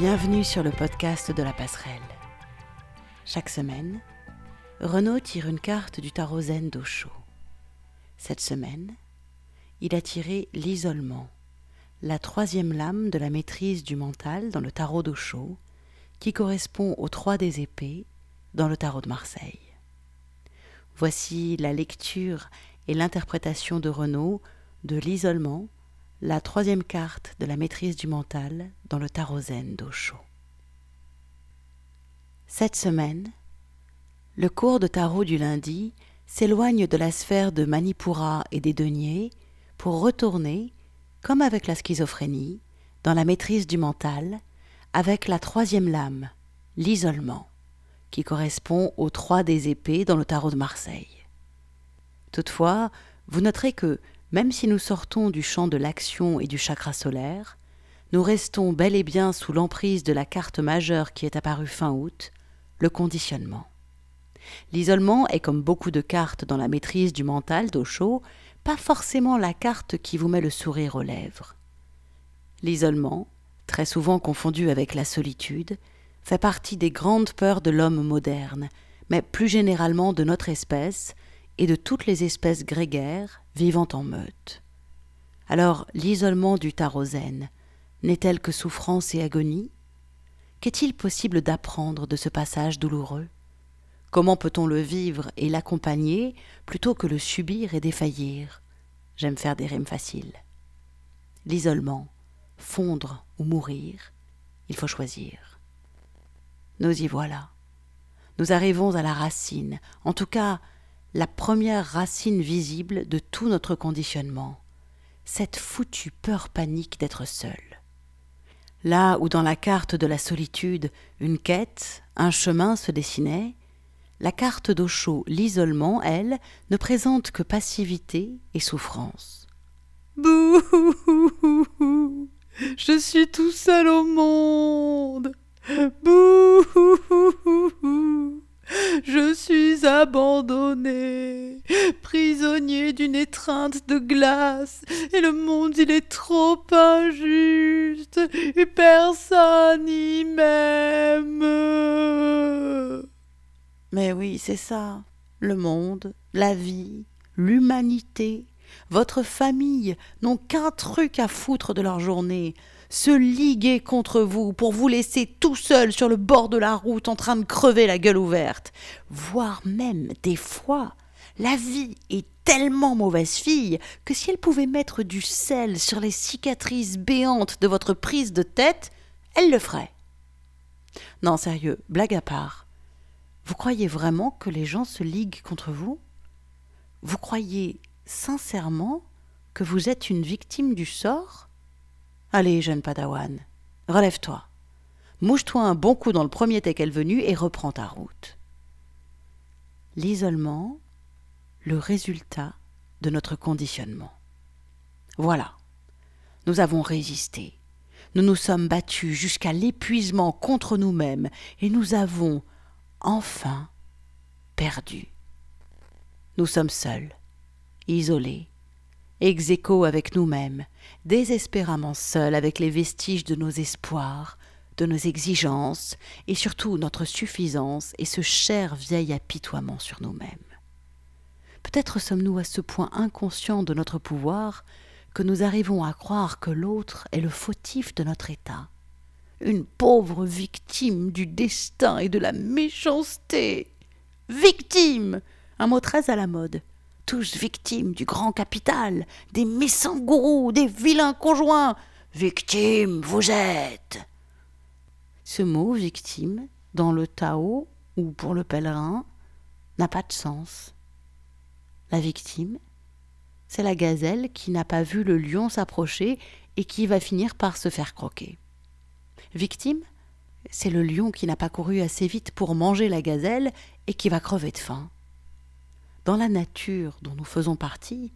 Bienvenue sur le podcast de la passerelle. Chaque semaine, Renaud tire une carte du tarot zen d'Osho. Cette semaine, il a tiré l'isolement, la troisième lame de la maîtrise du mental dans le tarot d'Osho, qui correspond aux trois des épées dans le tarot de Marseille. Voici la lecture et l'interprétation de Renaud de l'isolement, la troisième carte de la maîtrise du mental dans le tarot zen d'Osho. Cette semaine, le cours de tarot du lundi s'éloigne de la sphère de Manipura et des deniers pour retourner, comme avec la schizophrénie, dans la maîtrise du mental, avec la troisième lame, l'isolement, qui correspond aux trois des épées dans le tarot de Marseille. Toutefois, vous noterez que, même si nous sortons du champ de l'action et du chakra solaire, nous restons bel et bien sous l'emprise de la carte majeure qui est apparue fin août, le conditionnement. L'isolement est comme beaucoup de cartes dans la maîtrise du mental d'Osho, pas forcément la carte qui vous met le sourire aux lèvres. L'isolement, très souvent confondu avec la solitude, fait partie des grandes peurs de l'homme moderne, mais plus généralement de notre espèce et de toutes les espèces grégaires vivant en meute. Alors l'isolement du tarot zen n'est-elle que souffrance et agonie? Qu'est-il possible d'apprendre de ce passage douloureux? Comment peut-on le vivre et l'accompagner plutôt que le subir et défaillir? J'aime faire des rimes faciles. L'isolement, fondre ou mourir, il faut choisir. Nous y voilà. Nous arrivons à la racine, en tout cas la première racine visible de tout notre conditionnement, cette foutue peur panique d'être seul. Là où dans la carte de la solitude une quête, un chemin se dessinait, la carte d'Osho, l'isolement, elle, ne présente que passivité et souffrance. Bouh Je suis tout seul au monde Bouh Je suis abandonné, prisonnier d'une étreinte de glace, et le monde il est trop injuste, et personne n'y m'aime. Mais oui, c'est ça. Le monde, la vie, l'humanité, votre famille n'ont qu'un truc à foutre de leur journée, se liguer contre vous pour vous laisser tout seul sur le bord de la route en train de crever la gueule ouverte. Voire même, des fois, la vie est tellement mauvaise fille que si elle pouvait mettre du sel sur les cicatrices béantes de votre prise de tête, elle le ferait. Non, sérieux, blague à part. Vous croyez vraiment que les gens se liguent contre vous? Vous croyez sincèrement que vous êtes une victime du sort? Allez, jeune padawan, relève-toi. Mouche-toi un bon coup dans le premier teckel venu et reprends ta route. L'isolement, le résultat de notre conditionnement. Voilà. Nous avons résisté. Nous nous sommes battus jusqu'à l'épuisement contre nous-mêmes et nous avons enfin perdu. Nous sommes seuls, isolés, ex avec nous-mêmes, désespérément seuls avec les vestiges de nos espoirs, de nos exigences, et surtout notre suffisance et ce cher vieil apitoiement sur nous-mêmes. Peut-être sommes-nous à ce point inconscients de notre pouvoir que nous arrivons à croire que l'autre est le fautif de notre état, une pauvre victime du destin et de la méchanceté. Victime un mot très à la mode, tous victimes du grand capital, des méchants gourous, des vilains conjoints. Victime, vous êtes. Ce mot victime, dans le Tao ou pour le pèlerin, n'a pas de sens. La victime, c'est la gazelle qui n'a pas vu le lion s'approcher et qui va finir par se faire croquer. Victime, c'est le lion qui n'a pas couru assez vite pour manger la gazelle et qui va crever de faim. Dans la nature dont nous faisons partie,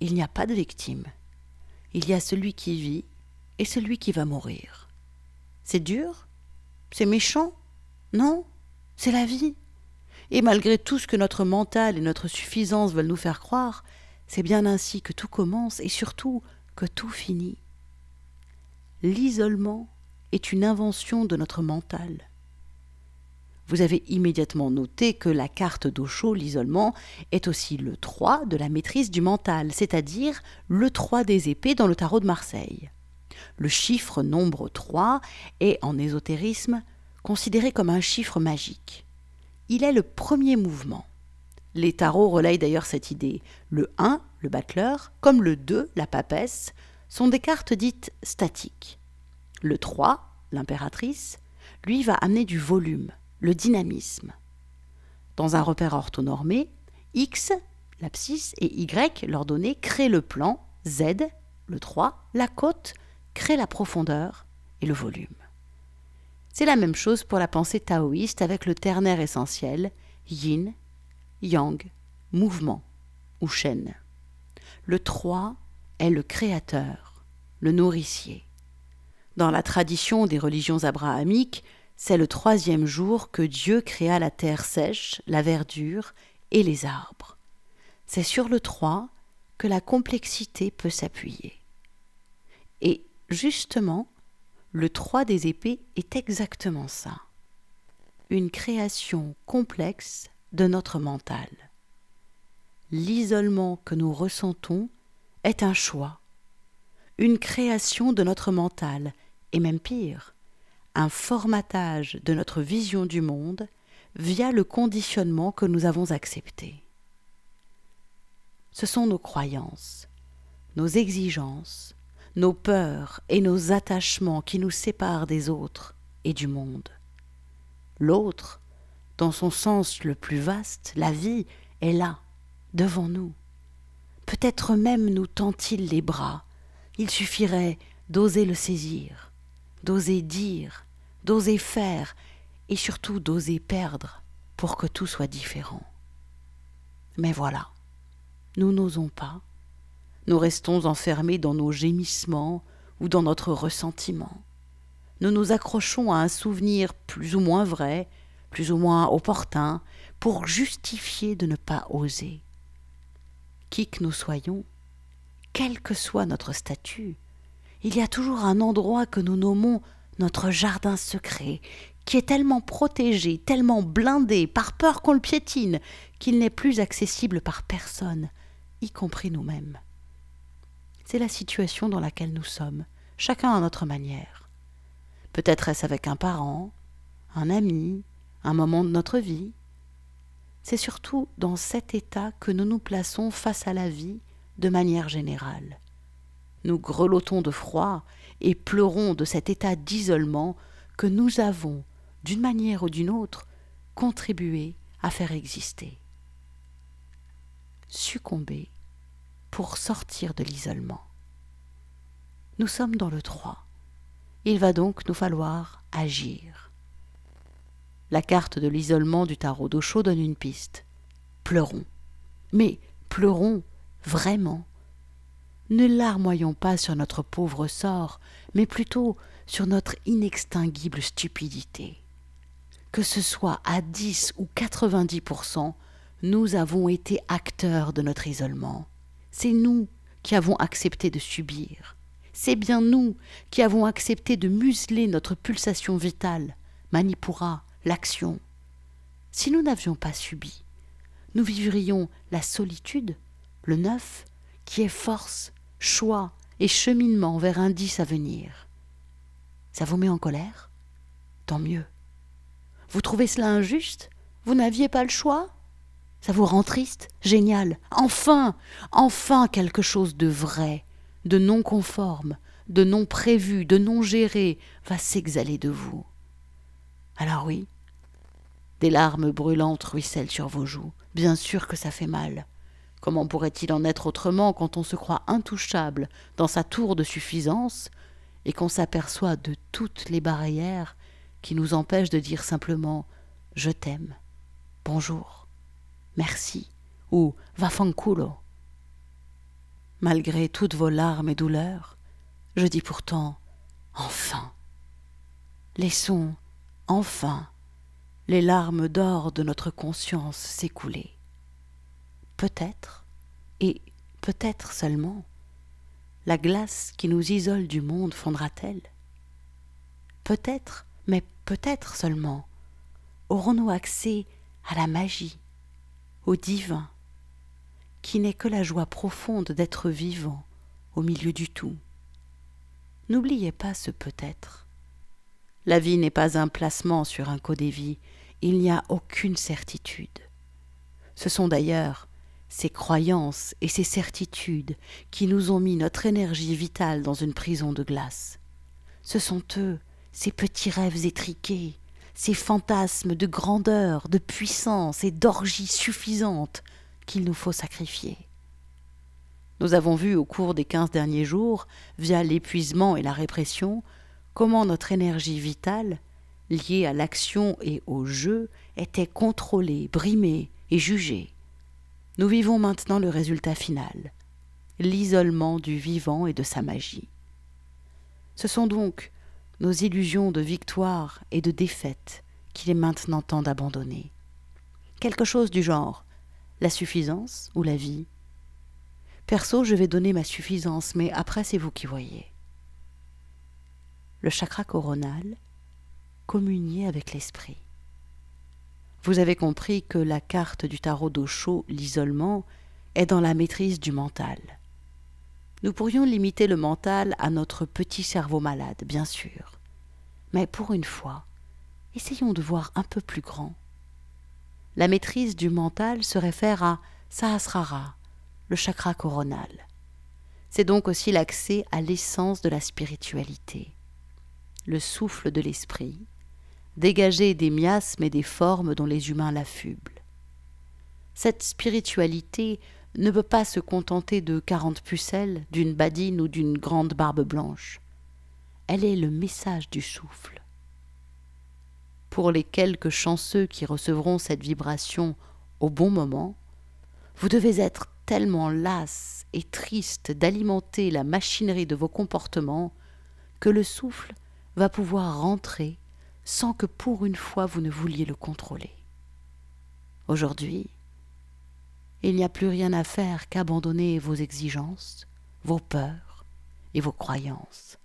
il n'y a pas de victime. Il y a celui qui vit et celui qui va mourir. C'est dur? C'est méchant? Non? C'est la vie? Et malgré tout ce que notre mental et notre suffisance veulent nous faire croire, c'est bien ainsi que tout commence et surtout que tout finit. L'isolement est une invention de notre mental. Vous avez immédiatement noté que la carte d'Ocho, l'isolement, est aussi le 3 de la maîtrise du mental, c'est-à-dire le 3 des épées dans le tarot de Marseille. Le chiffre nombre 3 est, en ésotérisme, considéré comme un chiffre magique. Il est le premier mouvement. Les tarots relayent d'ailleurs cette idée. Le 1, le battleur, comme le 2, la papesse, sont des cartes dites statiques. Le 3, l'impératrice, lui va amener du volume, le dynamisme. Dans un repère orthonormé, X, l'abscisse, et Y, l'ordonnée, créent le plan, Z, le 3, la côte, crée la profondeur et le volume. C'est la même chose pour la pensée taoïste avec le ternaire essentiel, yin, yang, mouvement ou chaîne. Le 3 est le créateur, le nourricier. Dans la tradition des religions abrahamiques, c'est le troisième jour que Dieu créa la terre sèche, la verdure et les arbres. C'est sur le 3 que la complexité peut s'appuyer. Et justement, le 3 des épées est exactement ça. Une création complexe de notre mental. L'isolement que nous ressentons est un choix, une création de notre mental, et même pire, un formatage de notre vision du monde via le conditionnement que nous avons accepté. Ce sont nos croyances, nos exigences, nos peurs et nos attachements qui nous séparent des autres et du monde. L'autre, dans son sens le plus vaste, la vie, est là, devant nous. Peut-être même nous tend-il les bras, il suffirait d'oser le saisir, d'oser dire, d'oser faire, et surtout d'oser perdre pour que tout soit différent. Mais voilà, nous n'osons pas, nous restons enfermés dans nos gémissements ou dans notre ressentiment. Nous nous accrochons à un souvenir plus ou moins vrai, plus ou moins opportun, pour justifier de ne pas oser. Qui que nous soyons, quel que soit notre statut, il y a toujours un endroit que nous nommons notre jardin secret, qui est tellement protégé, tellement blindé, par peur qu'on le piétine, qu'il n'est plus accessible par personne, y compris nous-mêmes. C'est la situation dans laquelle nous sommes, chacun à notre manière. Peut-être est-ce avec un parent, un ami, un moment de notre vie. C'est surtout dans cet état que nous nous plaçons face à la vie de manière générale. Nous grelottons de froid et pleurons de cet état d'isolement que nous avons, d'une manière ou d'une autre, contribué à faire exister. Succomber pour sortir de l'isolement. Nous sommes dans le 3. Il va donc nous falloir agir. La carte de l'isolement du tarot d'Ocho donne une piste. Pleurons. Mais pleurons vraiment. Ne larmoyons pas sur notre pauvre sort, mais plutôt sur notre inextinguible stupidité. Que ce soit à 10 ou 90% nous avons été acteurs de notre isolement. C'est nous qui avons accepté de subir. C'est bien nous qui avons accepté de museler notre pulsation vitale, Manipura, l'action. Si nous n'avions pas subi, nous vivrions la solitude, le neuf, qui est force, choix et cheminement vers un dix à venir. Ça vous met en colère? Tant mieux. Vous trouvez cela injuste? Vous n'aviez pas le choix? Ça vous rend triste? Génial. Enfin, enfin quelque chose de vrai, de non conforme, de non prévu, de non géré va s'exhaler de vous. Alors oui, des larmes brûlantes ruissellent sur vos joues. Bien sûr que ça fait mal. Comment pourrait-il en être autrement quand on se croit intouchable dans sa tour de suffisance et qu'on s'aperçoit de toutes les barrières qui nous empêchent de dire simplement Je t'aime, bonjour merci ou va fanculo. Malgré toutes vos larmes et douleurs, je dis pourtant enfin. Laissons enfin les larmes d'or de notre conscience s'écouler. Peut-être, et peut-être seulement, la glace qui nous isole du monde fondra-t-elle? Peut-être, mais peut-être seulement, aurons-nous accès à la magie, au divin, qui n'est que la joie profonde d'être vivant au milieu du tout. N'oubliez pas ce peut-être. La vie n'est pas un placement sur un codévis, il n'y a aucune certitude. Ce sont d'ailleurs ces croyances et ces certitudes qui nous ont mis notre énergie vitale dans une prison de glace. Ce sont eux, ces petits rêves étriqués, ces fantasmes de grandeur, de puissance et d'orgie suffisante qu'il nous faut sacrifier. Nous avons vu au cours des quinze derniers jours, via l'épuisement et la répression, comment notre énergie vitale, liée à l'action et au jeu, était contrôlée, brimée et jugée. Nous vivons maintenant le résultat final, l'isolement du vivant et de sa magie. Ce sont donc nos illusions de victoire et de défaite qu'il est maintenant temps d'abandonner. Quelque chose du genre la suffisance ou la vie Perso, je vais donner ma suffisance, mais après c'est vous qui voyez. Le chakra coronal, communier avec l'esprit. Vous avez compris que la carte du tarot d'Osho, l'isolement, est dans la maîtrise du mental. Nous pourrions limiter le mental à notre petit cerveau malade, bien sûr. Mais pour une fois, essayons de voir un peu plus grand. La maîtrise du mental se réfère à Sahasrara, le chakra coronal. C'est donc aussi l'accès à l'essence de la spiritualité, le souffle de l'esprit, dégagé des miasmes et des formes dont les humains l'affublent. Cette spiritualité ne peut pas se contenter de quarante pucelles, d'une badine ou d'une grande barbe blanche. Elle est le message du souffle. Pour les quelques chanceux qui recevront cette vibration au bon moment, vous devez être tellement lasse et triste d'alimenter la machinerie de vos comportements que le souffle va pouvoir rentrer sans que pour une fois vous ne vouliez le contrôler. Aujourd'hui, il n'y a plus rien à faire qu'abandonner vos exigences, vos peurs et vos croyances.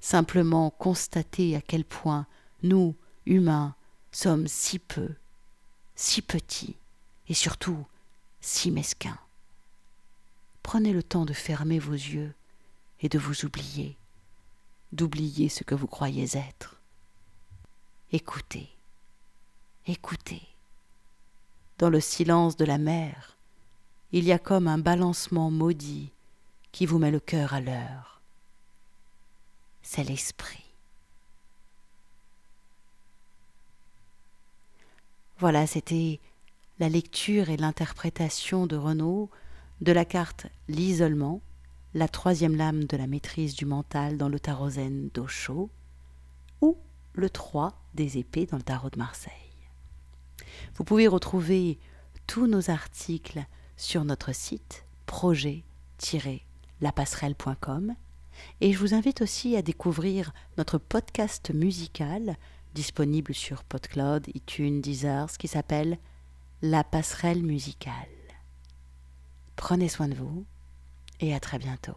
Simplement constater à quel point nous, humains, sommes si peu, si petits et surtout si mesquin. Prenez le temps de fermer vos yeux et de vous oublier, d'oublier ce que vous croyez être. Écoutez, écoutez. Dans le silence de la mer, il y a comme un balancement maudit qui vous met le cœur à l'heure. C'est l'esprit. Voilà, c'était la lecture et l'interprétation de Renaud de la carte L'isolement, la troisième lame de la maîtrise du mental dans le tarot zen d'Osho, ou le 3 des épées dans le tarot de Marseille. Vous pouvez retrouver tous nos articles sur notre site projet-lapasserelle.com et je vous invite aussi à découvrir notre podcast musical disponible sur PodCloud, iTunes, Deezer, qui s'appelle la passerelle musicale. Prenez soin de vous et à très bientôt.